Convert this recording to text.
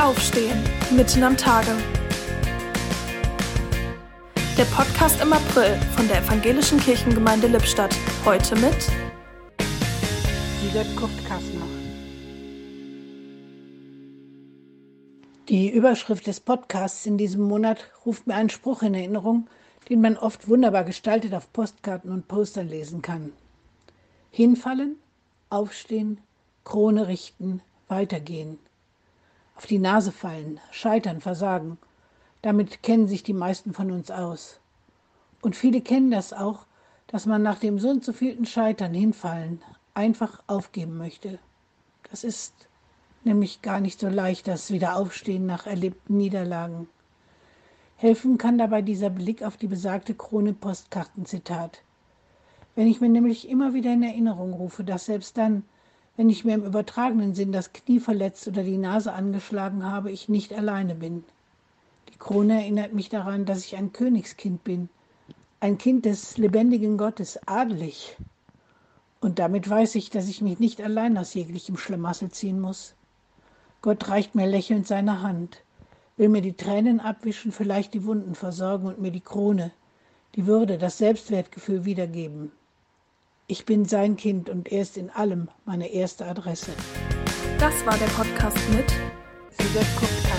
Aufstehen, mitten am Tage. Der Podcast im April von der Evangelischen Kirchengemeinde Lippstadt. Heute mit Liebert Kurt Kassner. Die Überschrift des Podcasts in diesem Monat ruft mir einen Spruch in Erinnerung, den man oft wunderbar gestaltet auf Postkarten und Postern lesen kann. Hinfallen, aufstehen, Krone richten, weitergehen. Auf die Nase fallen, scheitern, versagen. Damit kennen sich die meisten von uns aus. Und viele kennen das auch, dass man nach dem so und so vielten Scheitern hinfallen einfach aufgeben möchte. Das ist nämlich gar nicht so leicht, das Wiederaufstehen nach erlebten Niederlagen. Helfen kann dabei dieser Blick auf die besagte Krone Postkartenzitat. Wenn ich mir nämlich immer wieder in Erinnerung rufe, dass selbst dann, wenn ich mir im übertragenen Sinn das Knie verletzt oder die Nase angeschlagen habe, ich nicht alleine bin. Die Krone erinnert mich daran, dass ich ein Königskind bin, ein Kind des lebendigen Gottes, adelig. Und damit weiß ich, dass ich mich nicht allein aus jeglichem Schlamassel ziehen muss. Gott reicht mir lächelnd seine Hand, will mir die Tränen abwischen, vielleicht die Wunden versorgen und mir die Krone, die Würde, das Selbstwertgefühl wiedergeben. Ich bin sein Kind und er ist in allem meine erste Adresse. Das war der Podcast mit Kurt Kassner.